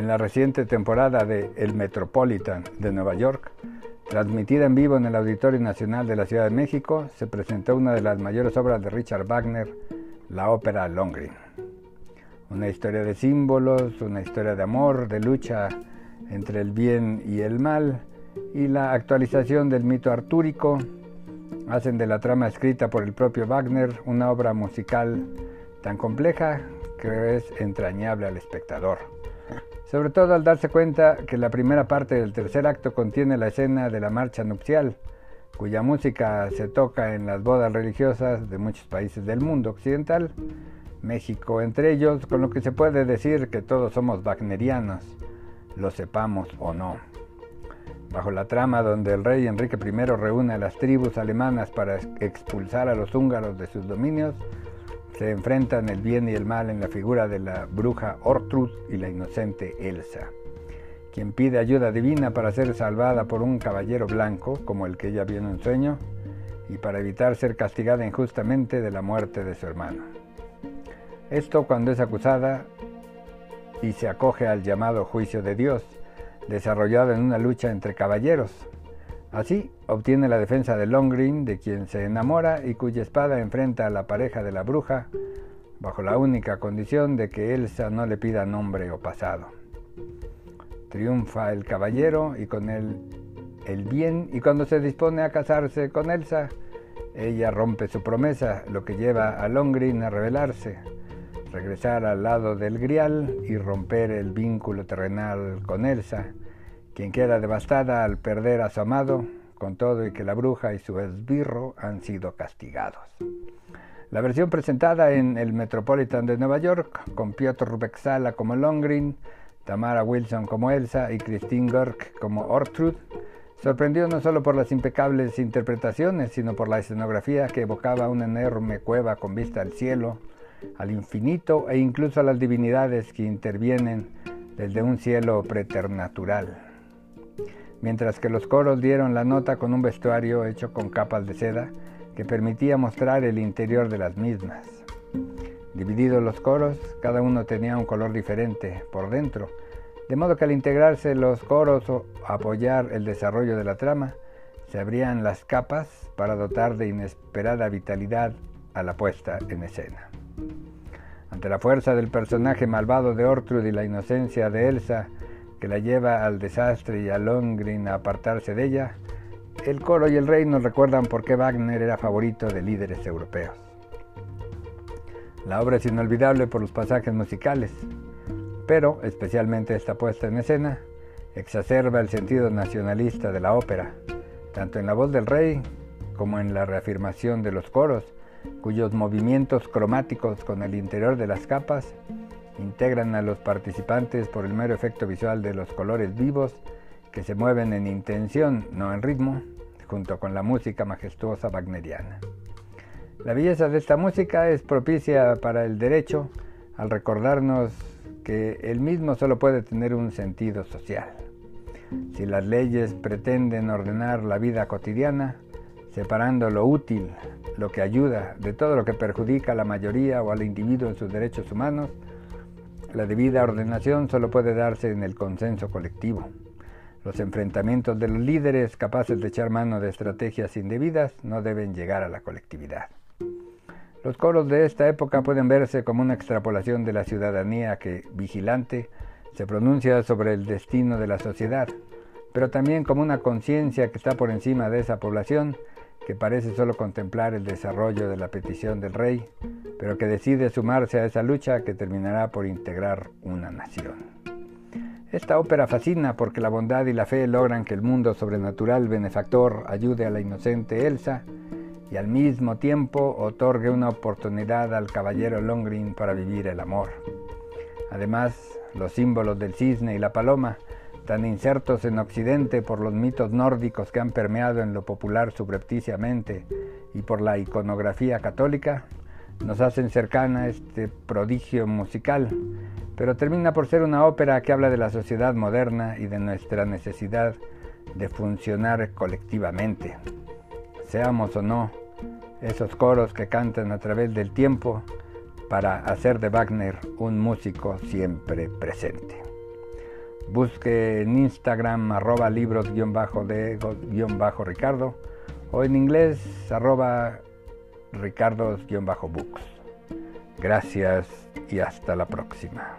En la reciente temporada de El Metropolitan de Nueva York, transmitida en vivo en el Auditorio Nacional de la Ciudad de México, se presentó una de las mayores obras de Richard Wagner, la ópera Lohengrin. Una historia de símbolos, una historia de amor, de lucha entre el bien y el mal, y la actualización del mito artúrico hacen de la trama escrita por el propio Wagner una obra musical tan compleja que es entrañable al espectador. Sobre todo al darse cuenta que la primera parte del tercer acto contiene la escena de la marcha nupcial, cuya música se toca en las bodas religiosas de muchos países del mundo occidental, México entre ellos, con lo que se puede decir que todos somos wagnerianos, lo sepamos o no. Bajo la trama donde el rey Enrique I reúne a las tribus alemanas para expulsar a los húngaros de sus dominios, se enfrentan el bien y el mal en la figura de la bruja Ortrud y la inocente Elsa, quien pide ayuda divina para ser salvada por un caballero blanco, como el que ella vio en un sueño, y para evitar ser castigada injustamente de la muerte de su hermano. Esto cuando es acusada y se acoge al llamado juicio de Dios, desarrollado en una lucha entre caballeros. Así obtiene la defensa de Longgreen, de quien se enamora y cuya espada enfrenta a la pareja de la bruja, bajo la única condición de que Elsa no le pida nombre o pasado. Triunfa el caballero y con él el bien, y cuando se dispone a casarse con Elsa, ella rompe su promesa, lo que lleva a Longgreen a rebelarse regresar al lado del Grial y romper el vínculo terrenal con Elsa, quien queda devastada al perder a su amado, con todo y que la bruja y su esbirro han sido castigados. La versión presentada en el Metropolitan de Nueva York, con Piotr Bexala como Longgreen, Tamara Wilson como Elsa y Christine Gork como Ortrud, sorprendió no solo por las impecables interpretaciones, sino por la escenografía que evocaba una enorme cueva con vista al cielo, al infinito e incluso a las divinidades que intervienen desde un cielo preternatural. Mientras que los coros dieron la nota con un vestuario hecho con capas de seda que permitía mostrar el interior de las mismas. Divididos los coros, cada uno tenía un color diferente por dentro, de modo que al integrarse los coros o apoyar el desarrollo de la trama, se abrían las capas para dotar de inesperada vitalidad a la puesta en escena. Ante la fuerza del personaje malvado de Ortrud y la inocencia de Elsa, que la lleva al desastre y a Longrin a apartarse de ella, el coro y el rey nos recuerdan por qué Wagner era favorito de líderes europeos. La obra es inolvidable por los pasajes musicales, pero especialmente esta puesta en escena exacerba el sentido nacionalista de la ópera, tanto en la voz del rey como en la reafirmación de los coros cuyos movimientos cromáticos con el interior de las capas integran a los participantes por el mero efecto visual de los colores vivos que se mueven en intención, no en ritmo, junto con la música majestuosa wagneriana. La belleza de esta música es propicia para el derecho al recordarnos que el mismo solo puede tener un sentido social. Si las leyes pretenden ordenar la vida cotidiana, separando lo útil, lo que ayuda, de todo lo que perjudica a la mayoría o al individuo en sus derechos humanos, la debida ordenación solo puede darse en el consenso colectivo. Los enfrentamientos de los líderes capaces de echar mano de estrategias indebidas no deben llegar a la colectividad. Los coros de esta época pueden verse como una extrapolación de la ciudadanía que, vigilante, se pronuncia sobre el destino de la sociedad, pero también como una conciencia que está por encima de esa población que parece solo contemplar el desarrollo de la petición del rey, pero que decide sumarse a esa lucha que terminará por integrar una nación. Esta ópera fascina porque la bondad y la fe logran que el mundo sobrenatural benefactor ayude a la inocente Elsa y al mismo tiempo otorgue una oportunidad al caballero Longrin para vivir el amor. Además, los símbolos del cisne y la paloma tan insertos en Occidente por los mitos nórdicos que han permeado en lo popular subrepticiamente y por la iconografía católica, nos hacen cercana este prodigio musical, pero termina por ser una ópera que habla de la sociedad moderna y de nuestra necesidad de funcionar colectivamente. Seamos o no esos coros que cantan a través del tiempo para hacer de Wagner un músico siempre presente. Busque en Instagram arroba libros-de-ricardo o en inglés arroba ricardos-books. Gracias y hasta la próxima.